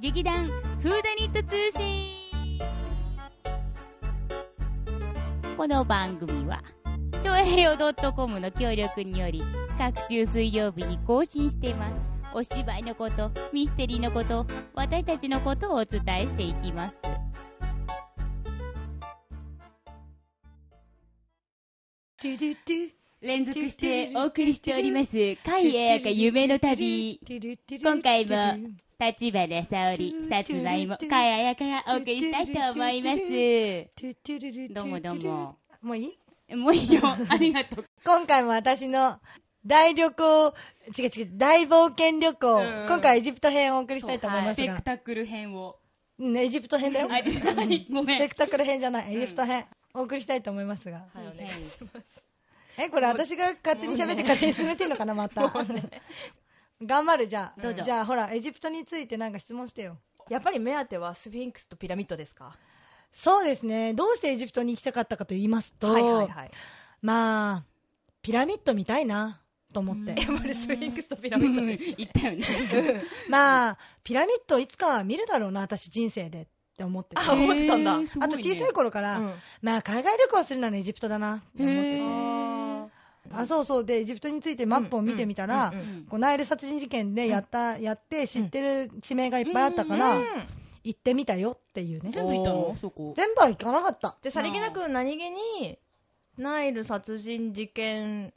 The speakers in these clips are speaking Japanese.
劇団フーダニット通信。この番組はちょえへよ .com の協力により各週水曜日に更新しています。お芝居のことミステリーのこと私たちのことをお伝えしていきます。連続してお送りしております「海へやか夢の旅」今回も立花沙織さつまいもかややかがお送りしたいと思います。どうもどうも。もういい？もういいよ。ありがとう。今回も私の大旅行、違う違う、大冒険旅行、うん。今回エジプト編をお送りしたいと思いスますが、ペクタクル編を。うんエジプト編だよ。あじゃないごめん。スペクタクル編じゃない、エジプト編、お送りしたいと思いますが。はいお願いしえ、これ私が勝手に喋って勝手に進めてんのかな、また。頑張る、じゃあ。どうぞじゃあ、ほら、エジプトについてなんか質問してよ。やっぱり目当てはスフィンクスとピラミッドですか？そうですね。どうしてエジプトに行きたかったかと言いますと、はいはいはいまあ、ピラミッド見たいな、と思って。やっぱりスフィンクスとピラミッドです言ったよね まあ、ピラミッドいつかは見るだろうな、私人生でって思ってて。あ思ってたんだねあと小さい頃から、うんまあ海外旅行するならエジプトだなって思ってて。ああ、そうそう。で、エジプトについてマップを見てみたらうんうんうん、こうナイル殺人事件でやった、やって知ってる地名がいっぱいあったから、うん。行ってみたよっていうね。全部行ったおのそこ。全部は行かなかった。じゃあさりげなく何気にナイル殺人事件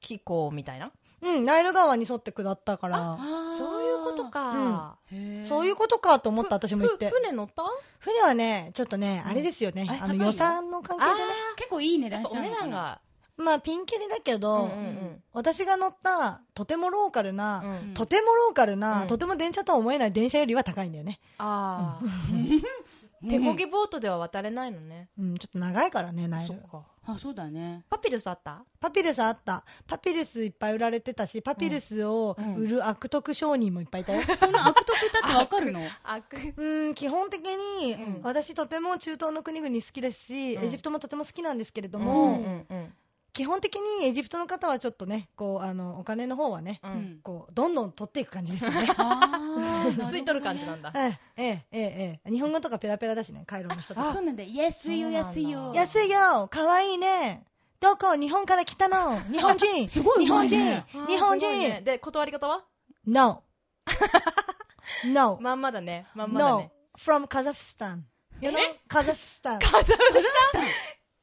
機構みたいな？うん、ナイル川に沿って下ったから、そういうことか、そういうことかと思った私も行って。ふ。船乗った？船はね、ちょっとね、あれですよね。あの予算の関係でね。結構いい値段しちゃおうのかな値段がまあピンキリだけど、うんうん私が乗ったとてもローカルな、うん。うんとてもローカルな、うん。とても電車とは思えない電車よりは高いんだよね。ああ 手漕ぎボートでは渡れないのね。うん、ちょっと長いからね、ナイル。か。あそうだね。パピルスあった？パピルスあった。パピルスいっぱい売られてたし、パピルスを売る悪徳商人もいっぱいいたよ。その悪徳だってわかるの？悪。うん、基本的に、うん。私とても中東の国々好きですし、うん。エジプトもとても好きなんですけれどうも、んうん基本的にエジプトの方はちょっとね、こう、あの、お金の方はね、ううん。んこう、どんどん取っていく感じですよね。吸い取る感じなんだ。ええ、ええ、ええ、日本語とかペラペラだしね、カイロの人たち。そうなんだ。安いよ安いよ。安いよ。かわいいね。どこ日本から来たの？日本人。すごい日本人、日本人、で断り方は？No No まんまだね。まんまだ No ね From Kazakhstan You know? カザフスタン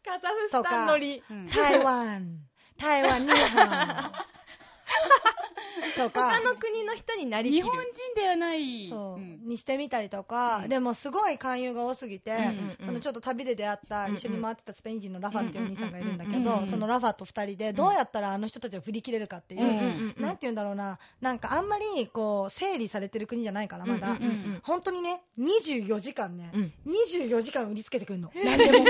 カザフスタンカザフスタン乗りうん。台湾。台湾日本とか。他の国の人になりきる。日本人ではない。そう、ん。にしてみたりとか、でもすごい勧誘が多すぎて、んうんそのちょっと旅で出会った、うんうん。一緒に回ってたスペイン人のラファっていうお兄さんがいるんだけど、うんうんうんそのラファと二人でどうやったらあの人たちを振り切れるかっていう、うんうんなんて言うんだろうな、なんかあんまりこう整理されてる国じゃないから、まだ、うんうんうん本当にね、24時間ね、うん。24時間売りつけてくるの、何でも。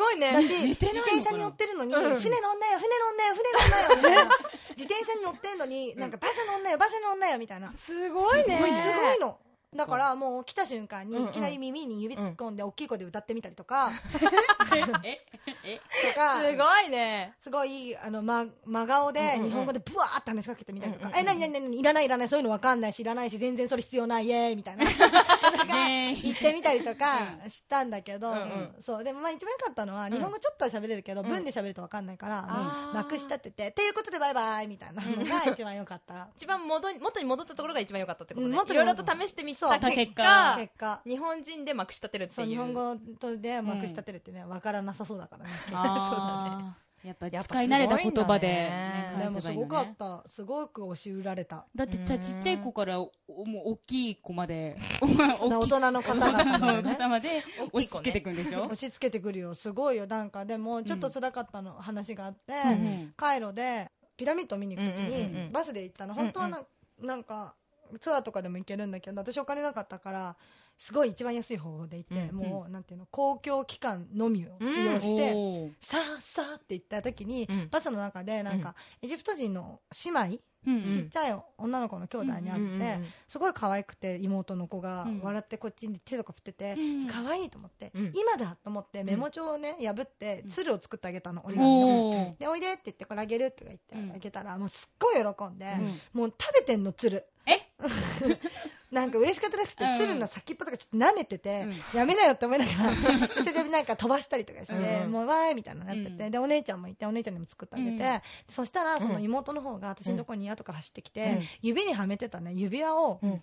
すごいねだし、自転車に乗ってるのに、うん船乗んなよ、船乗んなよ、船乗んなよ、みたいな。自転車に乗ってんのに、なんかバス乗んなよ、バス乗んなよ、みたいな。すごいねすごいの。だからもう来た瞬間にいきなり耳に指突っ込んで大きい声で歌ってみたりとか、ええとか、すごいねすごい、あの、ま、真顔で日本語でブワーって話しかけてみたりとか、え、なになになにいらないいらない、そういうのわかんないし、いらないし、全然それ必要ない、イエーイみたいな。ね言ってみたりとかしたんだけど、そう、でもまあ一番良かったのは、ん日本語ちょっとは喋れるけど、うん文で喋るとわかんないから、あーもうまくし立てて、っていうことでバイバイみたいなのが一番良かった。一番元に戻ったところが一番良かったってことねいろいろと試してみそう。た結結果。果結果。日本人でまくし立てるっていう。そう、日本語とでまくし立てるってね、わからなさそうだからね。あー。やっぱやっぱ使い慣れた言葉でねね。でもすごかっねた。すごく押し売られた。だってさちっちゃい子からおもう大きい子まで 大人の方々ね。方まで大きい子ね。押し付けていくんでしょ押し付けてくるよ。すごいよ。なんか、でも、ちょっと辛かったの、話があって、んカイロで、ピラミッド見に行くときうんうんうんうんに、バスで行ったの。本当はな、なんか、ツアーとかでも行けるんだけど、私お金なかったから、すごい一番安い方法で行って、うんうん。もう、なんていうの、公共機関のみを使用して、おーさあさあって言った時に、うん。バスの中で、なんか、エジプト人の姉妹、うんうん。ちっちゃい女の子の兄弟に会って、うんうんうんすごい可愛くて妹の子がうん。笑ってこっちに手とか振ってて、うん。可愛いと思って、うん。今だと思ってメモ帳をね破って鶴を作ってあげたの、折り紙おでおいでって言ってこれあげるとか言ってうん。あげたら、もうすっごい喜んで、ん。もう食べてんの鶴。え なんか嬉しかったらしくて、うん。鶴の先っぽとかちょっと舐めてて、やめなよって思いながら、それでなんか飛ばしたりとかして、うん。もうわーいみたいなのやってて、うん。で、お姉ちゃんもいて、お姉ちゃんにも作ってあげて、うん。そしたら、その妹の方が私のとこに後から走ってきて、うん。指にはめてたね、指輪を、うん。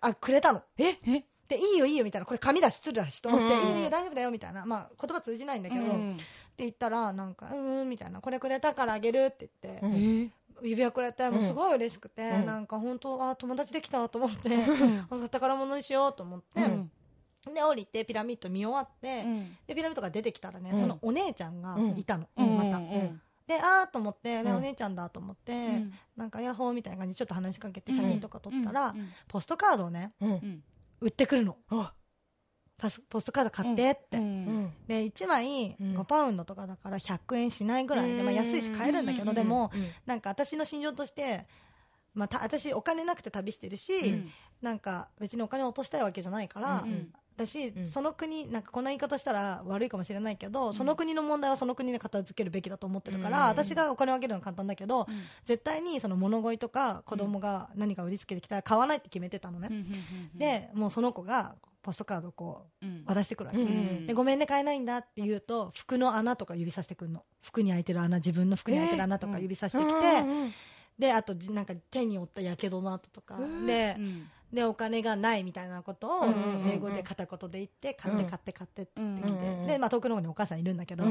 あ、くれたの。え？え？で、いいよいいよみたいな、これ紙だし、鶴だしと思って、うん。いいよいいよ大丈夫だよみたいな、まあ言葉通じないんだけど、って言ったら、なんか、うーんみたいな、これくれたからあげるって言って、うん指輪くれて、もうすごい嬉しくて、うん。なんか本当、あ、友達できたと思って、あ宝物にしようと思って、うん。で、降りてピラミッド見終わって、うん。で、ピラミッドが出てきたらね、うん。そのお姉ちゃんがいたの、うん。また。うん。で、あーと思って、ねうん。お姉ちゃんだと思って、うん。なんかヤッホーみたいな感じでちょっと話しかけて写真とか撮ったら、うん。ポストカードをね、うん。うん売ってくるの。あパスポストカード買ってって。ううん。んで、1枚うん。5パウンドとかだから100円しないぐらいで、まあ安いし買えるんだけど、うん。でも、うん。なんか私の心情として、まあ、た私お金なくて旅してるし、うん。なんか別にお金を落としたいわけじゃないから、うん私、うん。その国なんかこんな言い方したら悪いかもしれないけど、その国の問題はその国で片付けるべきだと思ってるから、うん。私がお金をあげるのは簡単だけど、うん。絶対にその物乞いとか子供が何か売りつけてきたら買わないって決めてたのね、でもうその子がポストカードをこううん。渡してくるわけ、うんでごめんね買えないんだって言うと服の穴とか指さしてくるの。服に開いてる穴自分の服に開いてる穴とか指さしてきて、うんであとじなんか手に負ったやけどの跡とか、うんでうん。でお金がないみたいなことを英語で片言で言って買ってうん買って買ってってうん言ってきて、で、まあ、遠くの方にお母さんいるんだけど、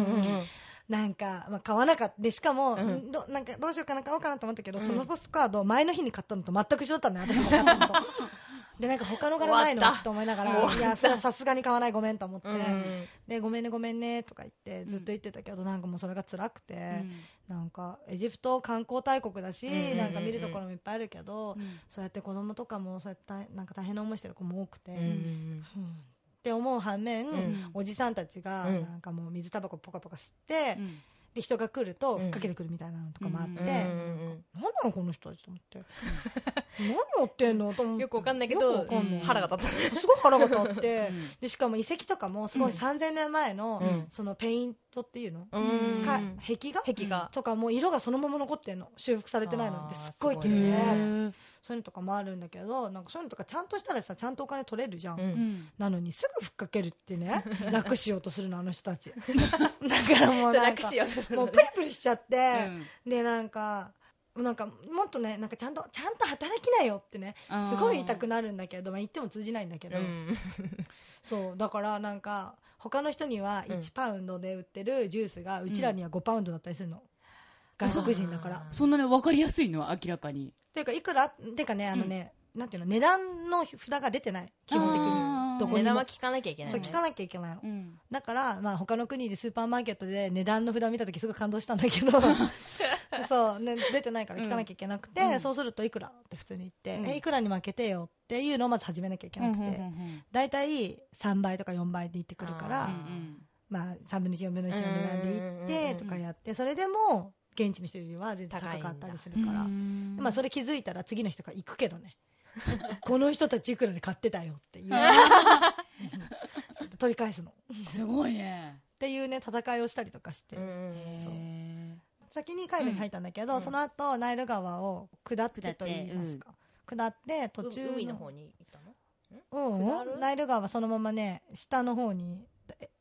なんか、まあ、買わなかった。でしかも、うん。どなんかどうしようかな買おうかなと思ったけど、うん。そのポストカード前の日に買ったのと全く一緒だったのね私が買ったのとでなんか他の柄ないのと思いながらいやそれはさすがに買わないごめんと思って、うん。でごめんねごめんねとか言ってずっと言ってたけど、なんかもうそれが辛くて、なんかエジプト観光大国だし、うんうんうんうん。なんか見るところもいっぱいあるけど、うん。そうやって子供とかもそうやって大なんか大変な思いしてる子も多くて、うんうんうん。って思う反面、ん。おじさんたちがうん。なんかもう水タバコポカポカ吸って、うんで人が来るとうん。ふっかけてくるみたいなのとかもあって、うん。何なのこの人たちと思って。何やってんの？と思って。よくわかんないけよど腹が立ったすごい腹が立って。うん。でしかも遺跡とかもすごいうん。3000年前の、うん。そのペイントっていうの、うん。か壁画？壁画。とかもう色がそのまま残ってんの。修復されてないの。ってすっごい綺麗でへそういうのとかもあるんだけどなんかそういうのとかちゃんとしたらさちゃんとお金取れるじゃん、うん。うんなのにすぐふっかけるってね。楽しようとするのあの人たち。だからもうなんかもうプリプリしちゃって、うん。でなんかなんかもっとねなんかちゃんとちゃんと働きなよってねすごい言いたくなるんだけど、まあ、言っても通じないんだけど、うん。そうだからなんか他の人にはうん。1パウンドで売ってるジュースがうちらには5パウンドだったりするの、外国人だから。あそんなね分かりやすいのは明らかに。っていうかいくらっていうかねあのね、なんていうの値段の札が出てない。基本的にどこにも。値段は聞かなきゃいけないね。そう聞かなきゃいけないの、うん。だから、まあ、他の国でスーパーマーケットで値段の札を見た時すごい感動したんだけど。そう、ね、出てないから聞かなきゃいけなくて、うん。そうするといくらって普通に言って、うん。えいくらに負けてよっていうのをまず始めなきゃいけなくて、うんうんうん大体3倍とか4倍で言ってくるから、あーうんまあ、3分の1、4分の1の値段でうんうんうんうん。言ってとかやって、それでも現地の人よりは全然高かったりするから、うんまあ、それ気づいたら次の人が行くけどね、この人たちいくらで買ってたよっていう、取り返すの。っすごいね。ていうね、戦いをしたりとかして、先にカイロに入ったんだけど、うん。その後ナイル川を下ってと言いますか。下って途中海の方に行ったの？うん。ナイル川はそのままね下の方にえ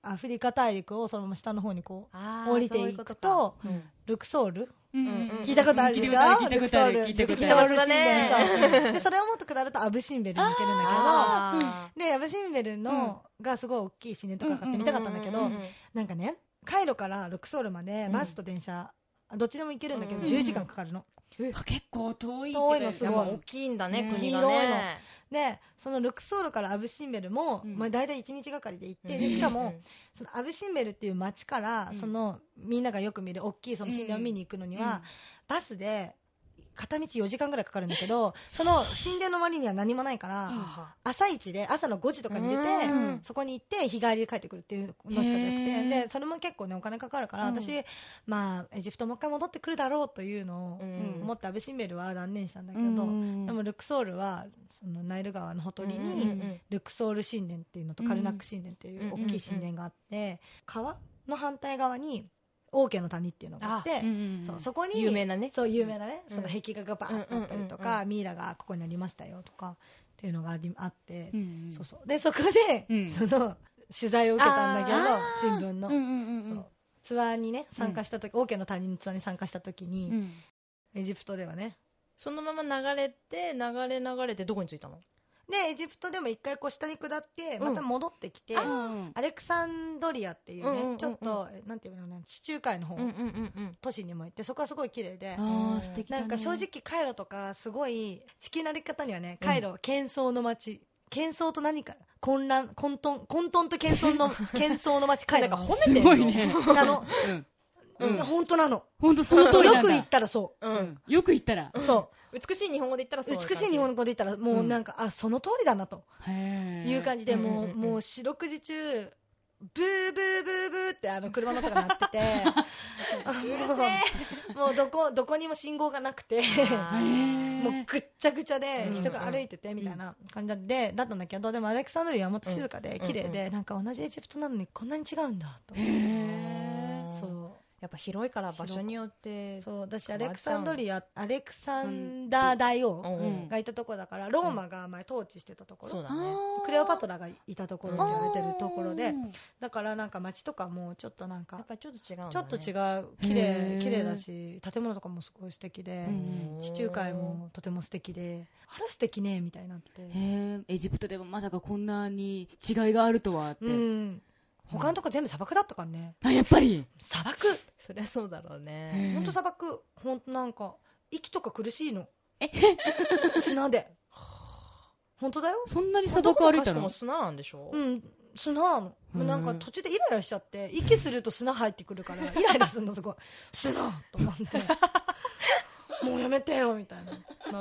アフリカ大陸をそのまま下の方にこう降りていくとそういうこルクソール？聞いたことあるでしょ？聞いたことある聞いたことあるそう でそれをもっと下るとアブシンベルに行けるんだあけどでアブシンベルのがすごい大きい神殿とか買って見たかったんだけどなんかねカイロからルクソールまでバスと電車どっちでも行けるんだけどうん。10時間かかるの。あ結構遠い遠いのすごい。大きいんだねうん。国が黄色いの。ねでそのルクソールからアブシンベルも、うん。まあ、大体1日がかりで行って、うん。でしかも、そのアブシンベルっていう街から、うん。そのみんながよく見る大きいその神殿を見に行くのには、バスで片道4時間ぐらいかかるんだけど その神殿の周りには何もないから、うん。朝一で朝の5時とかに出て、うん。そこに行って日帰りで帰ってくるっていうのしかなくて。でそれも結構ねお金かかるから、うん。私まあエジプトもう一回戻ってくるだろうというのをうん。思ってアブシンベルは断念したんだけど、うん。でもルクソールはそのナイル川のほとりにうんルクソール神殿っていうのとうんカルナック神殿っていううん。大きい神殿があって川の反対側に王家の谷っていうのがあってうんうんそうそこに有名なね。そう有名なね。うん。その壁画がバーッとあったりとうんうんうんかミイラがここにありましたよとかっっていうのがありあって、うんそうそう。でそこで、うん。その取材を受けたんだけど新聞の、うんうんうんツアーにね参加した時、オーケーの他人のツアーに参加した時に、うん。エジプトではねそのまま流れて流れ流れてどこに着いたの？でエジプトでも一回こう下に下ってうん。また戻ってきて、うんアレクサンドリアっていうね、うんうんうん。うんちょっとえなんていうのね地中海の方、うんうんうんうん。都市にも行ってそこはすごい綺麗でね。なんか正直カイロとかすごい地球の歩き方にはねカイロは喧騒の街喧騒と何か混乱混沌混沌と喧騒の 喧騒の街カイロ。なんか褒めすてんの？ごいね。なの、うん。うん、本当なの。本当その通りなんだ。よく言ったらそう。うん。んよく言ったら。う。そ美しい日本語で言ったらうそう美しい日本語で言ったらもうなんか、あその通りだなと。いう感じで、もう、うんうんうん。もう四六時中、ブーブーブーブーってあの車の音が鳴ってて、もうもうどこ、どこにも信号がなくて、もうぐっちゃぐちゃでうん人が歩いててみたいな感じで、だったんだけど、でもアレクサンドリアはもっと静かでうん綺麗で、なんか同じエジプトなのにこんなに違うんだとそう。やっぱ広いから場所によってそう、私アレクサンドリア、アレクサンダー大王がいたところだから、ローマが前統治してたところ。そうだね。クレオパトラがいたところって言われてるところで、うんだからなんか街とかもちょっとなんかやっぱりちょっと違うね。ちょっと違う綺へ麗ー。綺麗だし建物とかもすごい素敵で、うん地中海もとても素敵であら素敵ねみたいになって。エジプトでもまさかこんなに違いがあるとはって、うん他のとこ全部砂漠だったからね。あやっぱり？砂漠。そりゃそうだろうね。本当砂漠。本当なんか息とか苦しいの。砂で。本当だよ。そんなに砂漠歩いたの？も砂なんでしょ？うん。砂なの。もうなんか途中でイライラしちゃって息すると砂入ってくるからイライラするのすごい。砂と思ってもうやめてよみたいな。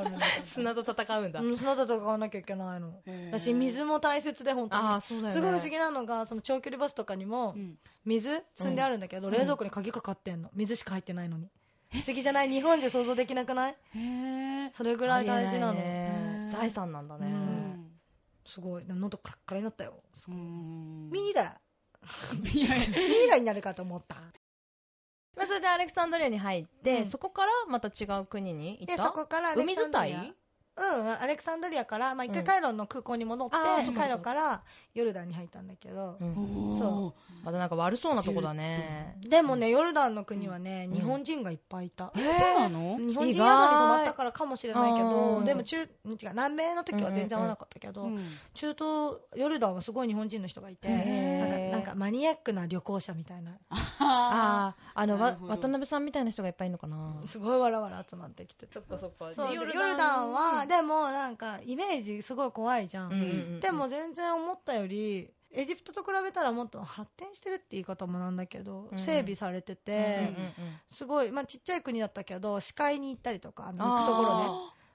なる砂と戦うんだ。うん、砂と戦わなきゃいけないの。だし水も大切で本当に。ああそうだよね。すごい不思議なのがその長距離バスとかにもうん。水積んであるんだけど、冷蔵庫に鍵かかってんの。水しか入ってないのに。不思議じゃない。日本じゃ想像できなくない？へえそれぐらい大事なの。財産なんだね。うん。すごい。でも喉カラッカラになったよ。うん。ミイラ。ミイラになるかと思ったまあそれでアレクサンドリアに入ってうん。そこからまた違う国に行った？でそこからアレク海サンドリア。伝いうんアレクサンドリアから、まあ、一うん。回カイロの空港に戻って、うカイロからヨルダンに入ったんだけど、うん。そまたなんか悪そうなとこだね。でもね、ヨルダンの国はね、うん。日本人がいっぱいいた。えそうなの？日本人宿に泊まったからかもしれないけうど、んでも中、違う、南米の時は全然会わなかったけど、うん中東、ヨルダンはすごい日本人の人がいて、なんかなんかマニアックな旅行者みたいな、ああああのわ渡辺さんみたいな人がいっぱいいるのかな。すごいわらわら集まってきて。て。そっかそっか。そうでヨルダンは、でもなんかイメージすごい怖いじゃん。うんうんうんでも全然思ったより、エジプトと比べたらもっと発展してるって言い方もなんだけど、うん。整備されてうんて、すごい、まあ、ちっちゃい国だったけど視界に行ったりとかあの行くところね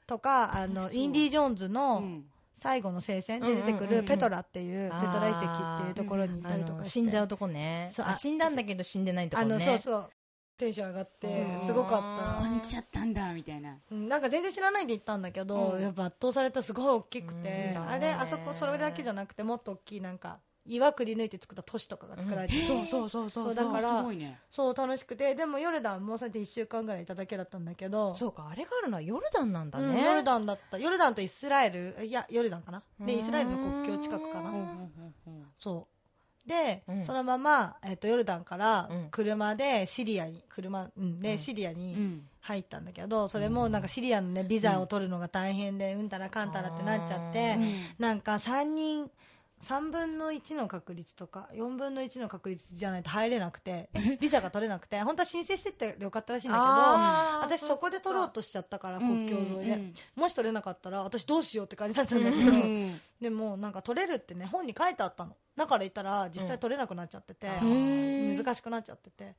とかあのインディ・ジョーンズうのん。最後の聖戦で出てくるペトラっていうペトラ遺跡っていうところに行ったりとか死んじゃうとこね。そう死んだんだけど死んでないとこね。あのそうそうテンション上がってうん。すごかここにった来ちゃったんだみたいな。うん。なんか全然知らないで行ったんだけど、うん。やっぱ圧倒されたすごい大きくて、うん。あれあそこそれだけじゃなくてもっと大きいなんか岩くり抜いて作った都市とかが作られてうそうそうそうそう。だからすごいね。そう楽しくてでもヨルダンもうそれで1週間ぐらいいただけだったんだけどそうかあれがあるのはヨルダンなんだうん、ねヨルダンだった。ヨルダンとイスラエルいやヨルダンかな。でうん。イスラエルの国境近くかな。うん。そうで、うん。そのまま、えっとヨルダンからうん。車でシリアに車、うん、で、うん。シリアうにん。入ったんだけどそれもなんかシリアのねビザを取るのが大変でうんたらかんたらってなっちゃって、うん。なんか3人3分の1の確率とか4分の1の確率じゃないと入れなくて ビザが取れなくて本当は申請してってよかったらしいんだけど私そこで取ろうとしちゃったから国境沿いで、うんもし取れなかったら私どうしようって感じだったんだけど、うん でもなんか取れるってね本に書いてあったの。だから言ったら実際取れなくなっちゃってて、難しくなっちゃってて。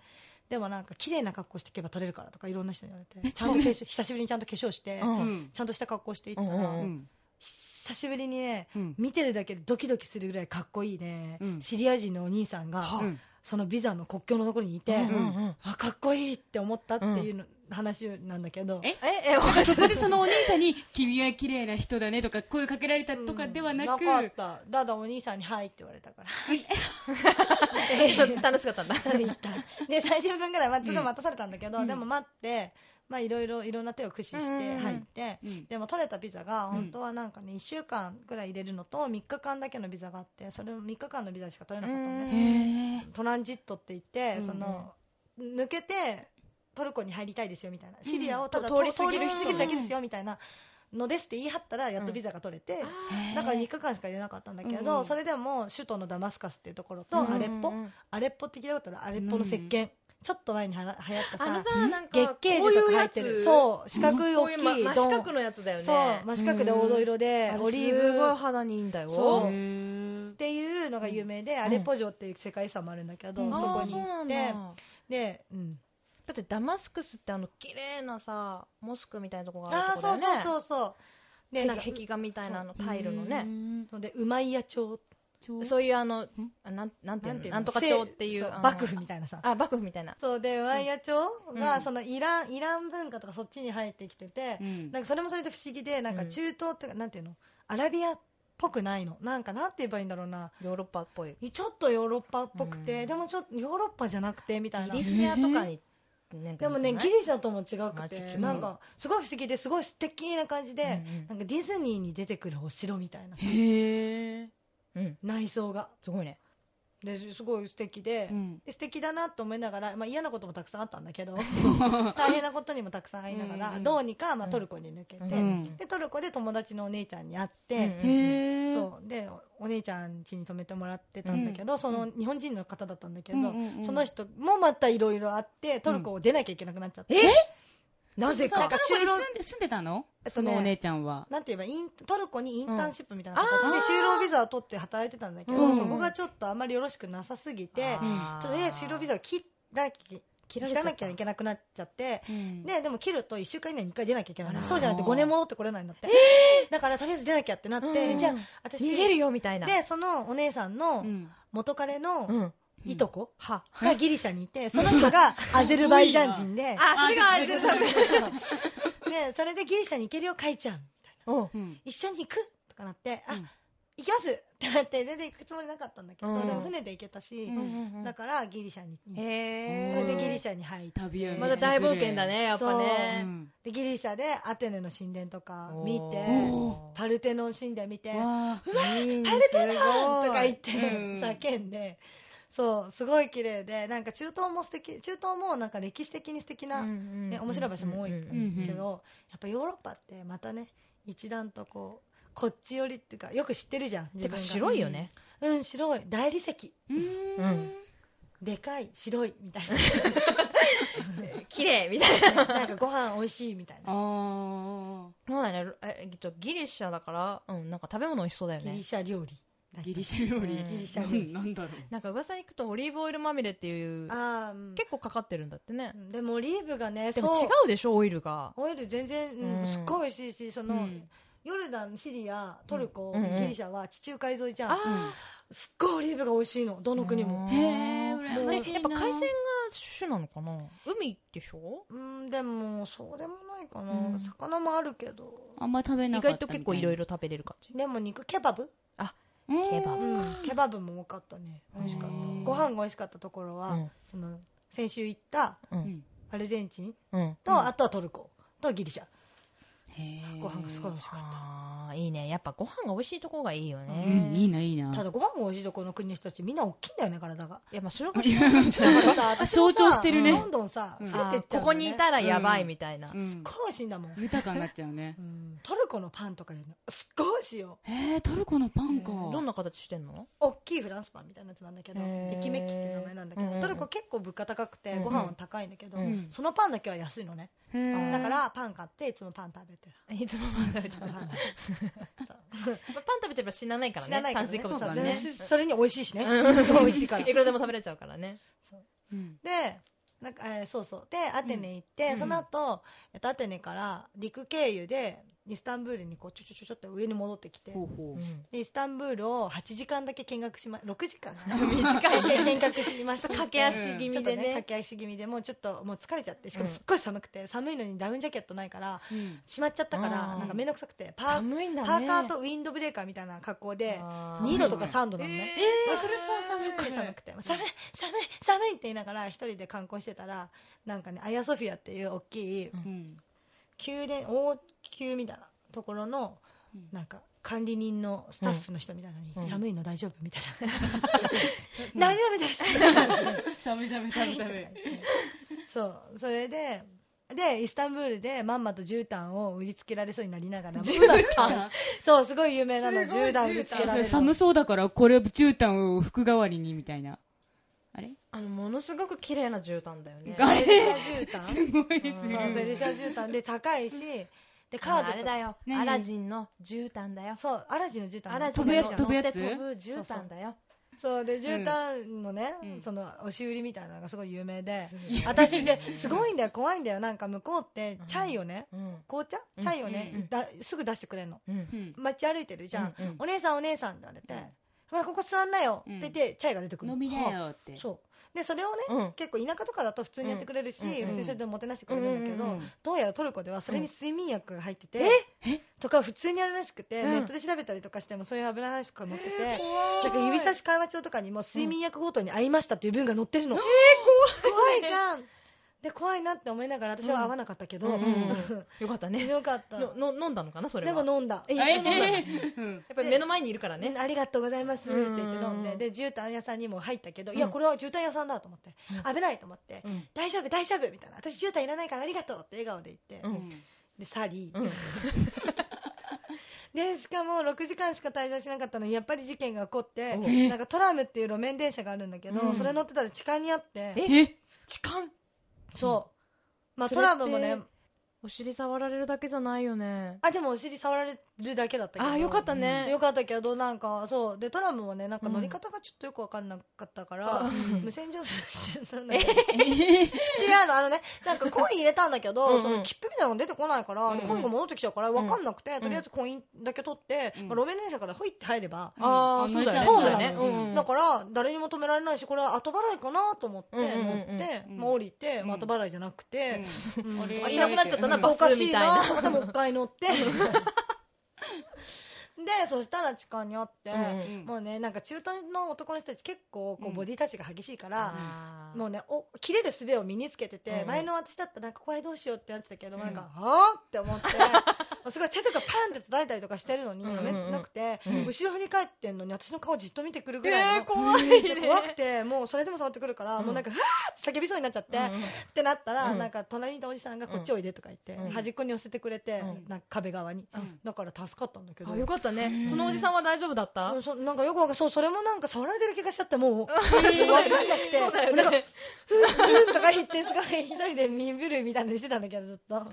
でもなんか綺麗な格好していけば取れるからとかいろんな人に言われて。ちゃんと化粧久しぶりにちゃんと化粧して、ちゃんとした格好していったら、久しぶりにねうん。見てるだけでドキドキするぐらいかっこいいね、うん。シリア人のお兄さんが、うん。そのビザの国境のところにいて、うんうんうん。あかっこいいって思ったっていうの、話なんだけど。え？ええそこでそのお兄さんに「君は綺麗な人だね」とか声かけられたとかではなく、うんなかった。ただお兄さんに「はい」って言われたから。楽しかったんだ。それ言ったで30分ぐらい、まあ、待たされたんだけど、うん。でも待ってまあいろいろいろんな手を駆使して入って、うん。でも取れたビザがん。本当はなんかね1週間ぐらい入れるのと3日間だけのビザがあってそれを3日間のビザしか取れなかったんね、へえトランジットって言って、うんその抜けてトルコに入りたいですよみたいな。シリアをただと通り過ぎる。だけですよみたいなのですって言い張ったらやっとビザが取れて、だから3日間しか入れなかったんだけど、うん。それでも首都のダマスカスっていうところとうん。アレッポ、うん。アレッポって聞いたことある？アレッポの石鹸、ちょっと前にはら流行ったあのささなんか月桂樹とか入ってる。そう四角い大きいこういうま真四角のやつだよね。そう真四角で黄土色で。オリーすごいブ肌にいいんだよ。そう。へー。っていうのが有名で、アレッポ城っていう世界遺産もあるんだけど、うん。そこにあーそうなんだ。で、うん、だってダマスクスってあの綺麗なさモスクみたいなとこがあああるとこだよね。そうそうそうそう。でなんか壁画みたいなあのタイルのね。でウマイヤ朝そうそういうあのあなんなんていうの？なんとか朝っていう幕府みたいなさ。あ幕府みたいな。そうでウマイヤ朝うん。がそのイランイラン文化とかそっちに入ってきてて、うん。なんかそれもそれで不思議でなんかうん中東っていうかなんていうの？アラビアっぽくないの？なんかなんて言えばいいんだろうな。ヨーロッパっぽい。ちょっとヨーロッパっぽくて、うん。でもちょっとヨーロッパじゃなくてみたいな。ギリシアとかにでもねギリシャとも違くてなんかすごい不思議ですごい素敵な感じで、うんうん。なんかディズニーに出てくるお城みたいな。へえうん内装が。すごいね。ですごい素敵で,、うん。で素敵だなと思いながら、まあ、嫌なこともたくさんあったんだけど 大変なことにもたくさんありながら、うんうんどうにか、まあ、トルコに抜けて、うん。でトルコで友達のお姉ちゃんに会って、うんそう。でおお姉ちゃん家に泊めてもらってたんだけど、その日本人の方だったんだけど、その人もまたいろいろあってトルコを出なきゃいけなくなっちゃって、なぜか。なんか就労住んで住んでたの？えっとねそのお姉ちゃんは。なんて言えばイントルコにインターンシップみたいなうん。形で就労ビザを取って働いてたんだけど、うん。そこがちょっとあんまりよろしくなさすぎて、ちょっとね就労ビザを切ら切切らなきゃいけなくなっちゃって、うん。ででも切ると1週間以内に1回出なきゃいけないそうじゃなくて5年戻ってこれないんだって、だからとりあえず出なきゃってなって、うん。じゃあ私逃げるよみたいな。でそのお姉さんのうん。元彼うのんいとこ？は。がギリシャにいて、その人が アゼルバイジャン人で。あそれが アイゼルだでそれでギリシャに行けるよ書いちゃん。みたいな。一緒に行く？とかなって、あうん。行きますってなって全然行くつもりなかったんだけど、うん。でも船で行けたし、うんだからギリシャに行ってへえそれでギリシャに入って。旅はまだ大冒険だねやっぱう。ねん。でギリシャでアテネの神殿とか見ておパルテノン神殿見てわいいねパルテノンとか言ってうん。叫んでそうすごい綺麗でなんか中東も素敵中東もなんか歴史的に素敵な、ね面白い場所も多いけど、やっぱヨーロッパってまたね一段とこうこっち寄りっていうかよく知ってるじゃんてか白いよねうん白い大理石ううんでかい白いみたい綺麗みたいなななんかご飯美味しいみたいなあーそうだねええっとギリシャだからうんなんか食べ物美味しそうだよギリねシャ料理ギリシャ料理。うん。ギリシャ料理。うんなんだろう。なんか噂に行くとオリーブオイルまみれっていうあー、うん。結構かかってるんだってね。うんでもオリーブがねでも違そう。うでしょオイルが。オイル全然、うんうん。すっごい美味しいしその、うん。ヨルダンシリアトルコ、うん。うん。ギリシャは地中海沿いじゃん、あすっごいオリーブが美味しいの。どの国も。うん。へー羨ましいな。やっぱ海鮮が主なのかな？海でしょ？うんでもそうでもないかな、うん。魚もあるけど。あんま食べ意なかった外と結構いろいろろ食べれる感じ。でも肉ケバブ、ケバブ。うん、ケバブも多かったね。美味しかった。ご飯が美味しかったところは、うん。その先週行ったうん。アルゼンチンうん。と、あとはトルコとギリシャご飯がすごい美味しかった。いいね。やっぱご飯が美味しいとこがいいようねんいいないいな。ただご飯が美味しいところの国の人たちみんな大きいんだよね体が。いやまあそれがだからさ私もさ 象徴してるね。どん。どんさうん増えてっちゃうねここにいたらやばいみたいな、うん。すっごい美味しいんだもん、豊かになっちゃうね。うん。トルコのパンとかいうの。すっごい美味しいよ。へえトルコのパンか。どんな形してんの？大きいフランスパンみたいなやつなんだけどエキメッキっていう名前なんだけど、トルコ結構物価高くてうん。ご飯は高いんだけど、うん。そのパンだけは安いのね、だからパン買っていつもパン食べてる。いつもパン食べてたパン食べてれば死なないからね知らないから炭水化物そうだね。はね。それに美味しいしね。美味しいから。いくらでも食べれちゃうからね。でなんか、えーそうそう。でアテネ行って、うん。その後、えっとアテネから陸経由でイスタンブールにこうちょちょちょちょって上に戻ってきて。ほうほう。でイスタンブールを8時間だけ見学しま6時間。短いね見学しました。駆け足気味でね。駆け足気味でもうちょっともう疲れちゃって。しかもすっごい寒くて寒いのにダウンジャケットないからうん。しまっちゃったからうん。なんか面倒くさくてパーね。パーカーとウィンドブレーカーみたいな格好であー。2度とか3度なのね、えーそれそうすっごい寒くて。寒い寒い寒いって言いながら一人で観光してたらなんかねアヤソフィアっていう大きいうん。宮殿王宮みたいなところのうん。なんか管理人のスタッフの人みたいなのに、うん。寒いの大丈夫みたいな、大丈夫です。寒い寒い寒い寒い。そう。それででイスタンブールでまんまと絨毯を売りつけられそうになりながらも。絨毯？そうすごい有名なの。絨毯売りつけられる寒そうだから、これ絨毯を服代わりにみたいな。あのものすごく綺麗な絨毯だよね。あれペルシャ絨毯。すごいですそうペルシャ絨毯で高いしでカードとあれだよ。何？アラジンの絨毯だよ。そうアラジンの絨毯。アラジン飛ぶやつの飛ぶやつ？乗って飛ぶ絨毯だよ。そうで絨毯のね、うん。その押し売りみたいなのがすごい有名で、い私ですごいんだよ怖いんだよ。なんか向こうってチャイをね、うん。紅茶？うん。チャイをね、うんだすぐ出してくれんの。うん。うん。街歩いてるじゃん、うんうん。お姉さんお姉さんって言われて、まあ、ここ座んなよって言って、チャイが出てくる。の飲みなよって。そう。でそれをね、うん。結構田舎とかだと普通にやってくれるし、普通にそれでもてなしてくれるんだけど、どうやらトルコではそれに睡眠薬が入ってて、え？とか普通にあるらしくて、うん。ネットで調べたりとかしてもそういう危ない話とか載ってて、怖い。だから指差し会話帳とかにも睡眠薬ごとに会いましたっていう文が載ってるの、怖いじゃんで怖いなって思いながら私は会わなかったけど、うんうんうん。よかったね。よかった。のの飲んだのかなそれではも飲んだ。ええ一応飲んだの。やうん。っぱり目の前にいるからね。ありがとうございますって言って飲んで。で絨毯屋さんにも入ったけど、うん。いやこれは絨毯屋さんだと思って、危ないと思って、うん。大丈夫大丈夫みたいな。私絨毯いらないからありがとうって笑顔で言って、うん。で去り、うん。でしかも6時間しか滞在しなかったのにやっぱり事件が起こっておなんかトラムっていう路面電車があるんだけど、うん。それ乗ってたら痴漢にあって。ええ？痴漢？そう、まあ、トラムもね。お尻触られるだけじゃないよね。あでもお尻触られるだけだったけど。あよかったね。よかったけどなんかそう。でトラムもねなんか乗り方がちょっとよく分かんなかったから、うん。無線乗車なんだけど 違うのあのねなんかコイン入れたんだけど、うんうん。その切符みたいなのが出てこないから、うんコインが戻ってきちゃうから分かんなくて、んとりあえずコインだけ取って、うん。まあ、路面電車からほいって入れば、ああうん。そうだよね。ホームだね。だから誰にも止められないしこれは後払いかなと思って乗って、降りて、後払いじゃなくて、いなくなっちゃったなうん。バスおかしいみたいな。なと思ってもう一回乗って でそしたら痴漢にあって、うんもうねなんか中東の男の人たち結構こううん。ボディタッチが激しいから、あー。もうねお切れる術を身につけてて、うん。うん前の私だったらなんかこれどうしようってなってたけど、うん。なんかはあって思って すごい手とかパンって叩いたりとかしてるのにやめなくて、うん。後ろ振り返ってんのに私の顔じっと見てくるぐらいの、えー 怖くてもうそれでも触ってくるから、うん。もうなんかはあって叫びそうになっちゃって、ってなったら、うん。なんか隣にいたおじさんがこっちおいでとか言って、うん。端っこに寄せてくれて、うん。なんか壁側に、うん。だから助かったんだけど。あよかったね。そのおじさんは大丈夫だった？なんかよくわかんそうそれもなんか触られてる気がしちゃってもう 分かんなくてそうだよなんかねうんとか言ってすごい一人で身震いみたいなのしてたんだけどずっと。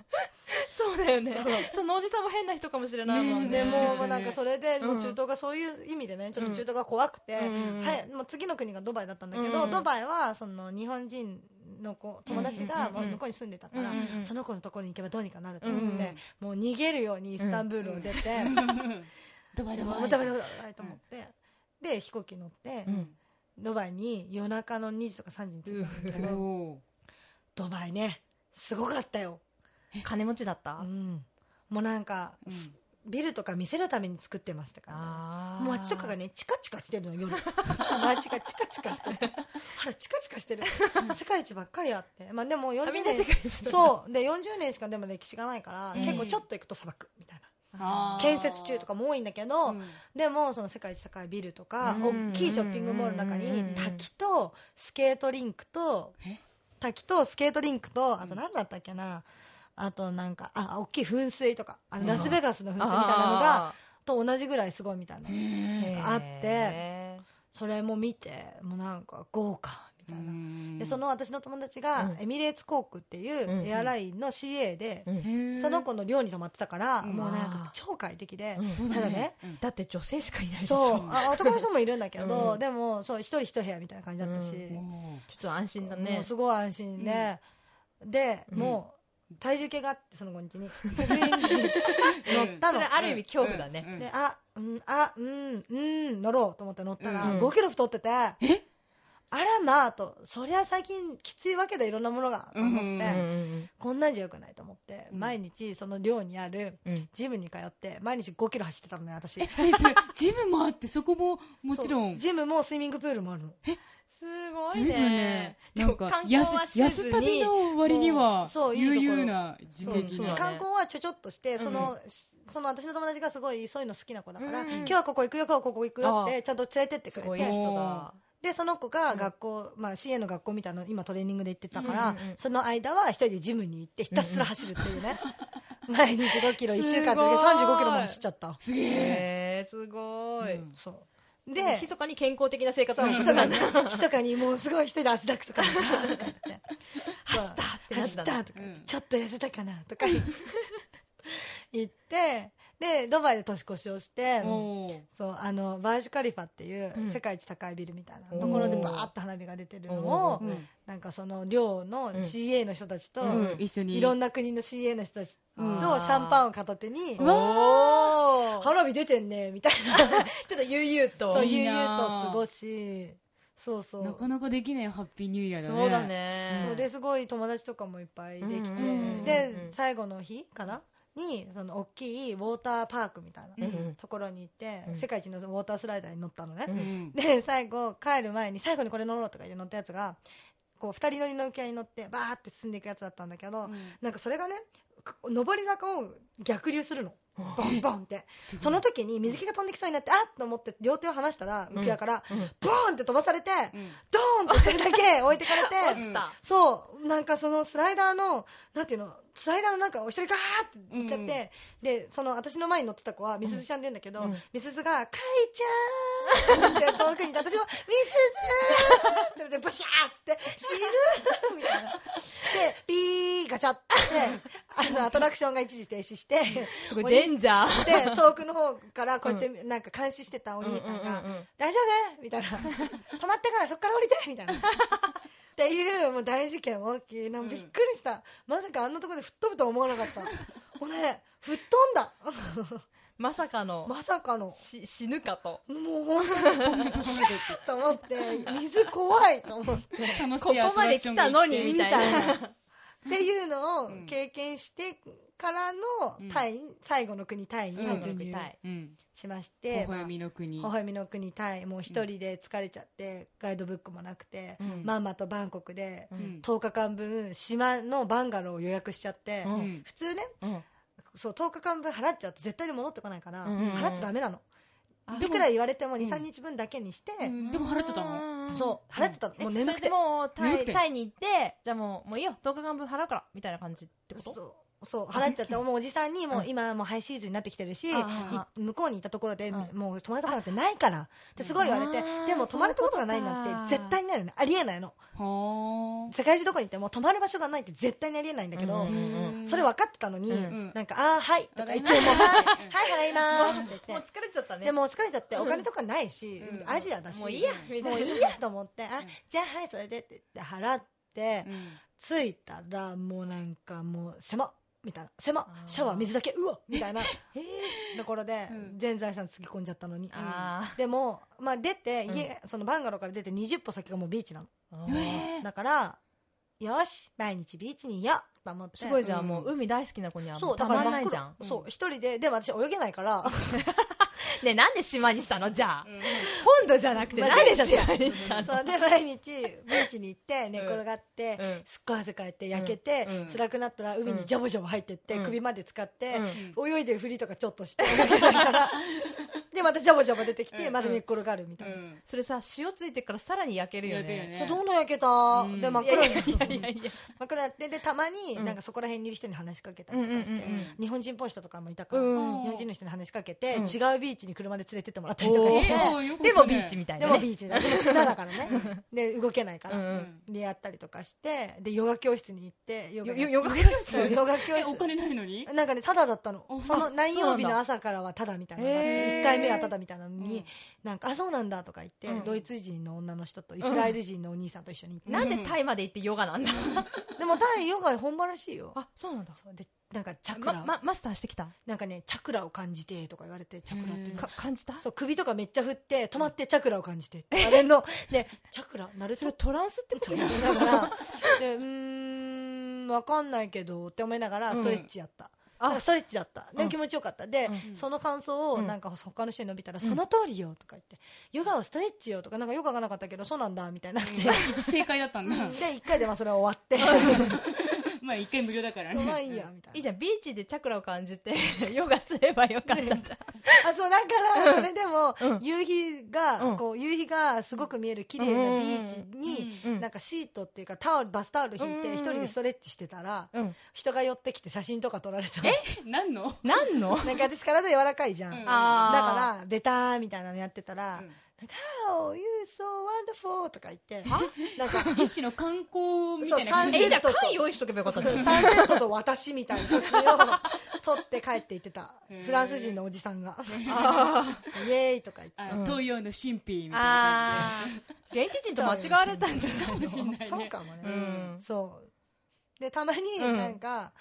そうだよね。そのおじさんも変な人かもしれないもんね。でもうなんかそれでうん。もう中東がそういう意味でねちょっと中東が怖くて、うんはい、もう次の国がドバイだったんだけど、うんドバイはその日本人の子友達がもう向こうに住んでたから、その子のところに行けばどうにかなると思って、もう逃げるようにイスタンブールを出て、ドバイドバイ。もうダメだダメだと思って、で飛行機乗って、うん。ドバイに夜中の2時とか3時に着いたんだけど、おドバイねすごかったよ、金持ちだった？うん、もうなんかビルとか見せるために作ってますって感じあもう街とかがねチカチカしてるの夜。街がチカチカしてる。あらチカチカしてる。世界一ばっかりあって。まあでも40みんな世年そう。で40年しかでも歴史がないから、うん。結構ちょっと行くと砂漠みたいな。建設中とかも多いんだけど、うん。でもその世界一高いビルとか、うん。大きいショッピングモールの中にうん。滝とスケートリンクとえ？滝とスケートリンクとあと何だったっけなあとなんかあ大きい噴水とかあのラスベガスの噴水みたいなのがと同じぐらいすごいみたいなへあってへそれも見てもうなんか豪華みたいな、ーでその私の友達がうん。エミレーツ航空っていううんエアラインの CA で、その子の寮に泊まってたから、うん。もうなんか超快適で、うん。ただね、うん。だって女性しかいないそう。あ男の人もいるんだけど、うん。でもそう一人一部屋みたいな感じだったし、ちょっと安心だもねうすごい安心で、で、うん。も体重計があってその子んちに乗ったの。それある意味恐怖だね。うん。であうんあうんうん乗ろうと思って乗ったら、うん5キロ太っててえ？あらまあとそりゃ最近きついわけだいろんなものがと思って、こんなんじゃよくないと思って、うん。毎日その寮にあるうん。ジムに通って毎日5キロ走ってたのね私。ジムもあってそこももちろん。ジムもスイミングプールもあるのすごいね。ね。でもなんか観光は安せず安旅に、の割には悠々な時そう的な観光はちょちょっとして、んそのその私の友達がすごいそういうの好きな子だから、うん今日はここ行くよ今日はここ行くよってちゃんと連れてってくれて。でその子が学校、まあ、CA の学校みたいなの今トレーニングで行ってたから、うんうんうん。その間は一人でジムに行ってひたすら走るっていうね、毎日5キロ1週間続けてすごい。35キロも走っちゃった。すげえ。すごい。うん。そうで、で密かに健康的な生活をしてたんだ。密かにもうすごい一人で汗だくとか。走った走ったとか、うん。ちょっと痩せたかなとか。言ってでドバイで年越しをして、そうあのバージュカリファっていううん。世界一高いビルみたいなところでバーッと花火が出てるのを、うんなんかその寮の CA の人たちと、うん。一緒に。いろんな国の CA の人たちとシうん。ャンパンを片手におー 花火出てんねみたいな。ちょっと悠々と。そう悠な々と過ごしそうそう。なかなかできないハッピーニューイヤーだね。そうだね。そうですごい友達とかもいっぱいできて、うんうんうんで最後の日かなにその大きいウォーターパークみたいなうんところに行って、うん。世界一のウォータースライダーに乗ったのね、うん。で最後帰る前に最後にこれ乗ろうとか言って乗ったやつがこう2人乗りの浮き輪に乗ってバーって進んでいくやつだったんだけど、なんかそれがね上り坂を逆流するのボンボンってその時に水着が飛んできそうになってあっと思って両手を離したら浮き輪から、うんボーンって飛ばされて、うんドーンってそれだけ置いてかれて。そうなんかそのスライダーのなんていうのスライダーの中を一人ガーって行っちゃって、でその私の前に乗ってた子はみすずちゃんって言うんだけど、うんみすずが「かいちゃん!」って遠くにいて私も「みすず!」って言ってブシャーっつって「死ぬ!」みたいなでピーガチャって あのアトラクションが一時停止してすごいデンジャー。で遠くの方からこうやってなんか監視してたお兄さんが「うんうんうんうん。大丈夫?」みたいな「止まってからそっから降りて」みたいな。っていうもう大事件大きいな。びっくりした、まさかあんなところで吹っ飛ぶとは思わなかった。もうね吹っ飛んだ。まさかの、まさかの。し死ぬかと。もう本当にと思って水怖いと思って。ここまで来たのに、みたいな。っていうのをうん。経験してからのうん。タイ、最後の国タイにうん。突入しまし微て、笑みの国微笑みの国タイもう一人で疲れちゃって、ガイドブックもなくて、うん。ママとバンコクでうん。10日間分島のバンガローを予約しちゃって、普通ねうん。そう10日間分払っちゃうと絶対に戻ってこないから、払っちゃダメなの。あいくら言われてもん。23日分だけにして、うん。でも払っちゃったの？そう払っちゃったの、えもう眠くて。もうタイに行ってじゃあもうもういいよ。10日間分払うからみたいな感じってこと？そうそう払っちゃってもうおじさんにもううん今もうハイシーズンになってきてるし、向こうにいたところで、うん。もう泊まるとこなんてないから。ってすごい言われて、でも泊まるところがないなんて絶対にないよねありえないの。は世界中どこに行っても泊まる場所がないって絶対にありえないんだけど、それ分かってたのに、うんなんか「ああはい」とか言って「うんもうはいはい払います」っても言って。う疲れちゃったね。でもう疲れちゃってお金とかないし、うん。アジアだし。もういいやもういいやと思って「あじゃあはいそれで」って払って、うん。着いたらもうなんかもう狭っみたいな。狭シャワー水だけ。うわみたいな。えー。ところでうん。全財産つぎ込んじゃったのに、あでも、まあ、出て家、そのバンガローから出て20歩先がもうビーチなの。だからよし毎日ビーチにいようと思って。すごいじゃうん。んもう海大好きな子にはそうだからじゃん。そう一人で。でも私泳げないから ねなんで島にしたの？じゃあ。うん。本土じゃなくて間なんで島にしたの？そうで 毎日ビーチに行って寝転がって、うん。すっごい汗かいて焼けて、うん。辛くなったら海にジャボジャボ入ってって、うん。首まで使って、うん。泳いでるふりとかちょっとしてで またジャボジャボ出てきて、うん。また寝っ転がるみたいな、うん。それさ塩ついてからさらに焼けるよね。ね。そうどんどん焼けた、うん。で真っいや暗に。真っ暗になってでたまにうん。なんかそこら辺にいる人に話しかけたりとかして、うんうんうんうん。日本人っぽい人とかもいたから、うん。日本人の人に話しかけて、うん。違うビーチチに車で連れてってもらったりとかして、でもビーチみたいでなねもビーチだ。でも下だからね。で、動けないから。うんうんで、やったりとかして、で、ヨガ教室に行って、ヨよガよヨガ教室？ヨガ教え、お室。金ないのに？なんかね、ただだったのあ。その何曜日の朝からはただみたいなのがあって。へー1回目はただみたいなのうんに、なんか、あ、そうなんだとか言ってうん、ドイツ人の女の人とイスラエル人のお兄さんと一緒に行って。なんでタイまで行ってヨガなんだ？でもタイヨガ本場らしいよ。あそうなんだそうで、なんかチャクまラ、まマスターしてきた？なんかね、チャクラを感じてとか言われて、チャクラっていうの。か感じた？そう、首とかめっちゃ振って、止まってチャクラを感じて。あれの、で、チャクラ、なる？それトランスってこと？だから、で、うーん、わかんないけど、って思いながら、ストレッチやった。あ。ストレッチだった。で、うん。気持ちよかった。で、うん。その感想を、うん。なんか他の人に述べたら、ん。その通りよ、とか言って、ヨガはストレッチよ、とか、なんかヨガがなかったけど、そうなんだ、みたいになって。一正解だったんだ。で、一回でまあそれは終わって、まあ一回無料だからね。まあいいや、みたいな。いいじゃんビーチでチャクラを感じて ヨガすればよかったじゃん。あ、そう、だから、それでもうん、夕日が、うんこう、夕日がすごく見える綺麗なビーチに、うん。なんかシートっていうかタオル、バスタオル引いて、うん。一人でストレッチしてたら、うん。人が寄ってきて写真とか撮られた。何の。何の？なんか私体柔らかいじゃん。うん。だあから、ベターみたいなのやってたら、うんなんか、Oh, you so wonderful! とか言って、なんか、一種の観光みたいな感じそうえじゃあ缶用意しとけばよかったじゃんサン セットと私みたいな写真を撮って帰っていってた。フランス人のおじさんが。あイエーイとか言って。東洋の神秘みたいな現地人と間違われたんじゃないかもしんないね。そうかもね。うんそう。で、たまにうんなんか、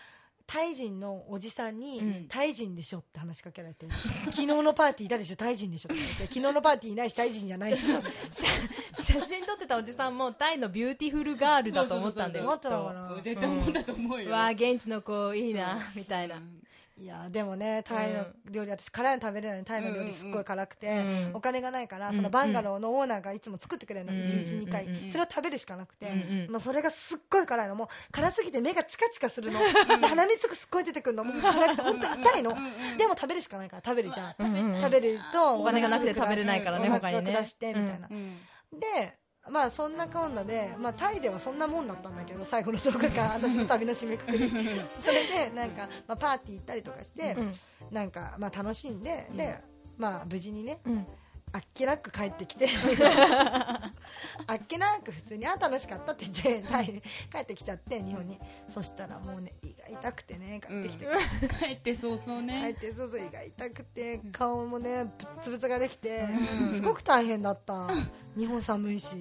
タイ人のおじさんに、うん。タイ人でしょって話しかけられて、昨日のパーティーいたでしょ、タイ人でしょって。言われて、昨日のパーティーいないし、タイ人じゃないし、写真撮ってたおじさんもタイの beautiful girl だと思ったんだよ思ってたのかきな。絶対思ったと思うよ。っとわあ現地の子いいなみたいな。うんいや、でもね、タイの料理、私辛いの食べれないのにタイの料理すっごい辛くて、うん。お金がないから、うん。そのバンガローのオーナーがいつも作ってくれるの、うん。1日2回、うん。それを食べるしかなくて、もうそれがすっごい辛いの、もう辛すぎて目がチカチカするの、で鼻水がすっごい出てくるの、もう辛くて本当痛いの、でも食べるしかないから食べるじゃん。食べるとお金がなくて食べれないからねお他にね。腹が下してみたいな、うん。でまあそんなこんなで、まあ、タイではそんなもんだったんだけど最後の10日間私の旅の締めくくり。それでなんか、まあ、パーティー行ったりとかして、うん。なんか、まあ、楽しんで、でまあ無事にねうん。あっけなく帰ってきて あっけなく普通にあ楽しかったって言って 帰ってきちゃって日本に。そしたらもうね胃が痛くてね帰ってきて、帰って早々帰っね。てそうそう胃が痛くて顔もねぶっつぶつができてすごく大変だった。日本寒いし。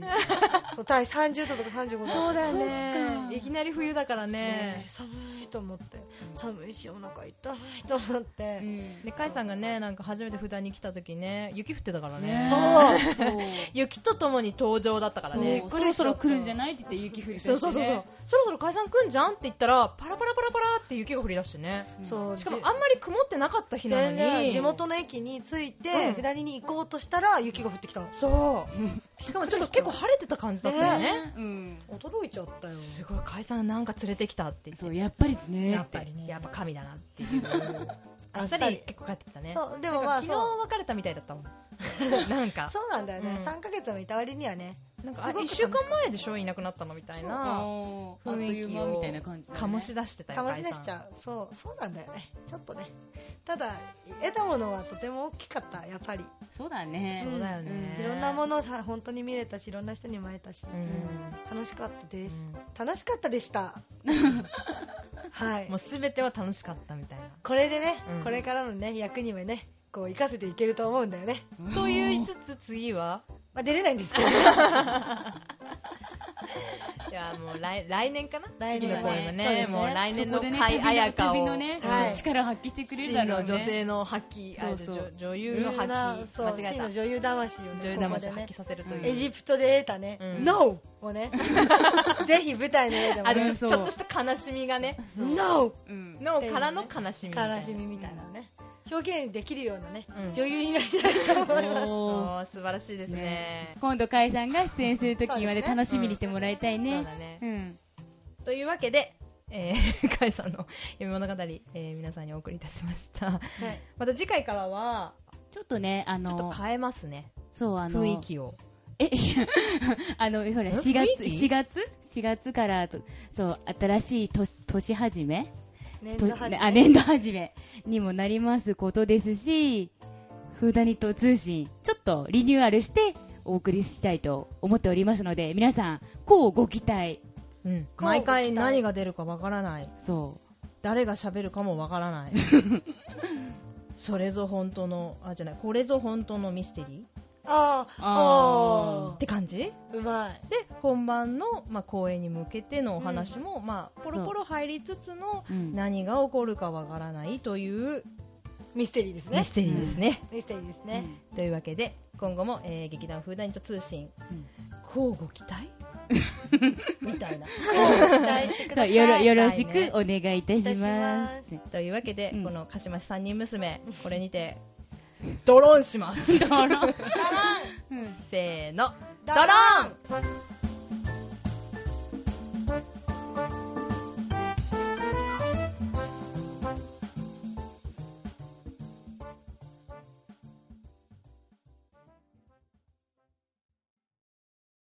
そうタイ30度とか35度そうだよね。か。いきなり冬だからね。ね寒いと思って。寒いしお腹痛いと思って、うん。でカイさんがねなんか初めて普段に来た時ね雪降ってたからね。ねそう。そう。雪とともに登場だったからね。そろそろ来るんじゃない。って言って雪降り出してねそう。そうそうそう。そろそろ解散来んじゃんって言ったらパラパラパラパラって雪が降り出してね。そう。しかもじあんまり曇ってなかった日なのに。地元の駅に着いて、うん。左に行こうとしたら雪が降ってきたの。そう。しかもちょっと結構晴れてた感じだったよね。うん。驚いちゃったよ。すごい解散なんか連れてきたって言って。そうやっぱりね。やっぱりね。やっぱ神だなっていう。あっさり結構帰ってきたね。そうでもまあ昨日別れたみたいだったもん なんか。そうなんだよね、うん。3ヶ月もいた割にはねなんかすごく1週間前でしょ？いなくなったの？みたいあなーあっと雰囲気をいう間みたいな感じ醸し出してたよ醸し出しちゃうそうそうなんだよねちょっとねただ得たものはとても大きかったやっぱりそうだねそうだよねいろんなものをさ本当に見れたしいろんな人にも会えたし、うん楽しかったです、うん楽しかったでしたはいもう全ては楽しかったみたいなこれでね、うんこれからのね役にもねこう生かせていけると思うんだよね、と言いつつ次は？まあ、出れないんですけど。いやもう来来年かな？来年次の公演はね。そうですね。もう来年のそこでね甲斐彩香を。旅のねはい。力を発揮してくれるだろうね。女性の発揮あそうそう。女女優の発揮そう間違えた。真の女優魂をね女優ここでね。魂を発揮させるという。エジプトで得たね、うん。NO! をね。ぜひ舞台の上でもあねでちょちょっとした悲しみがね。NO! うん。のからの悲しみみたいな悲しみみたいなね表現できるようなね、うん。女優になりたいと思います。素晴らしいですね。今度甲斐さんが出演する時まで楽しみにしてもらいたいそうねだね。うん。というわけで、えー、さんの読み物語、えー皆さんにお送りいたしました。はい。また次回からは、ちょっとねあちょっとの変えますね。そうあの雰囲気を。え、あの、ほら、え？4月、雰囲気？4月 ?4 月からと、そう、新しい年、年始め？と年度始め。ねあ、年度始めにもなりますことですし、フーダニット通信、ちょっとリニューアルしてお送りしたいと思っておりますので、皆さん、こうご期待。うん、毎回何が出るかわからない。そ誰が喋るかもわからない。それぞ本当のあじゃないこれぞ本当のミステリあー？あーー。って感じ？うまい。で本番の、まあ、公演に向けてのお話も、まあ、ポロポロ入りつつのう。うん。何が起こるかわからないというミステリーですね。ミステリーですね、ミステリーですね、というわけで今後も、えー劇団フーダニット通信、うん。交互期待？みたいな。期待してくそうださい。よろよろしくお願いいたしいたしまますす。というわけで、うん。この鹿島市三人娘これにてドロンします。ドロン。せーの。ダラン